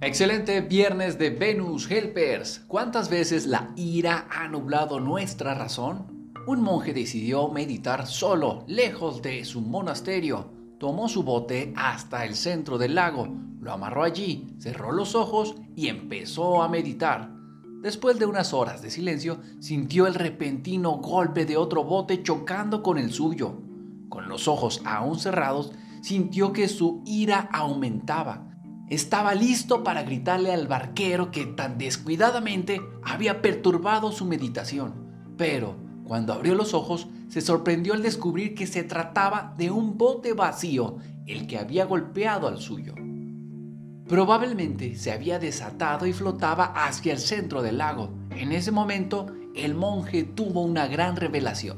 Excelente viernes de Venus Helpers. ¿Cuántas veces la ira ha nublado nuestra razón? Un monje decidió meditar solo, lejos de su monasterio. Tomó su bote hasta el centro del lago, lo amarró allí, cerró los ojos y empezó a meditar. Después de unas horas de silencio, sintió el repentino golpe de otro bote chocando con el suyo. Con los ojos aún cerrados, sintió que su ira aumentaba estaba listo para gritarle al barquero que tan descuidadamente había perturbado su meditación. Pero, cuando abrió los ojos, se sorprendió al descubrir que se trataba de un bote vacío, el que había golpeado al suyo. Probablemente se había desatado y flotaba hacia el centro del lago. En ese momento, el monje tuvo una gran revelación.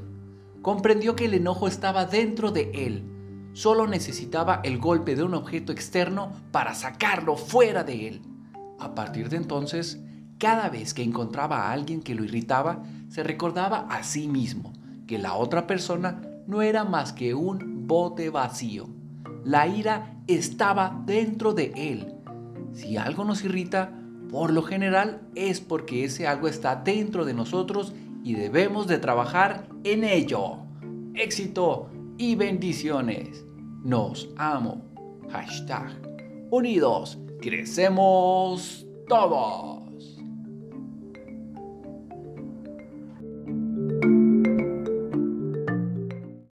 Comprendió que el enojo estaba dentro de él Solo necesitaba el golpe de un objeto externo para sacarlo fuera de él. A partir de entonces, cada vez que encontraba a alguien que lo irritaba, se recordaba a sí mismo que la otra persona no era más que un bote vacío. La ira estaba dentro de él. Si algo nos irrita, por lo general es porque ese algo está dentro de nosotros y debemos de trabajar en ello. Éxito y bendiciones. Nos amo. Hashtag. Unidos, crecemos todos.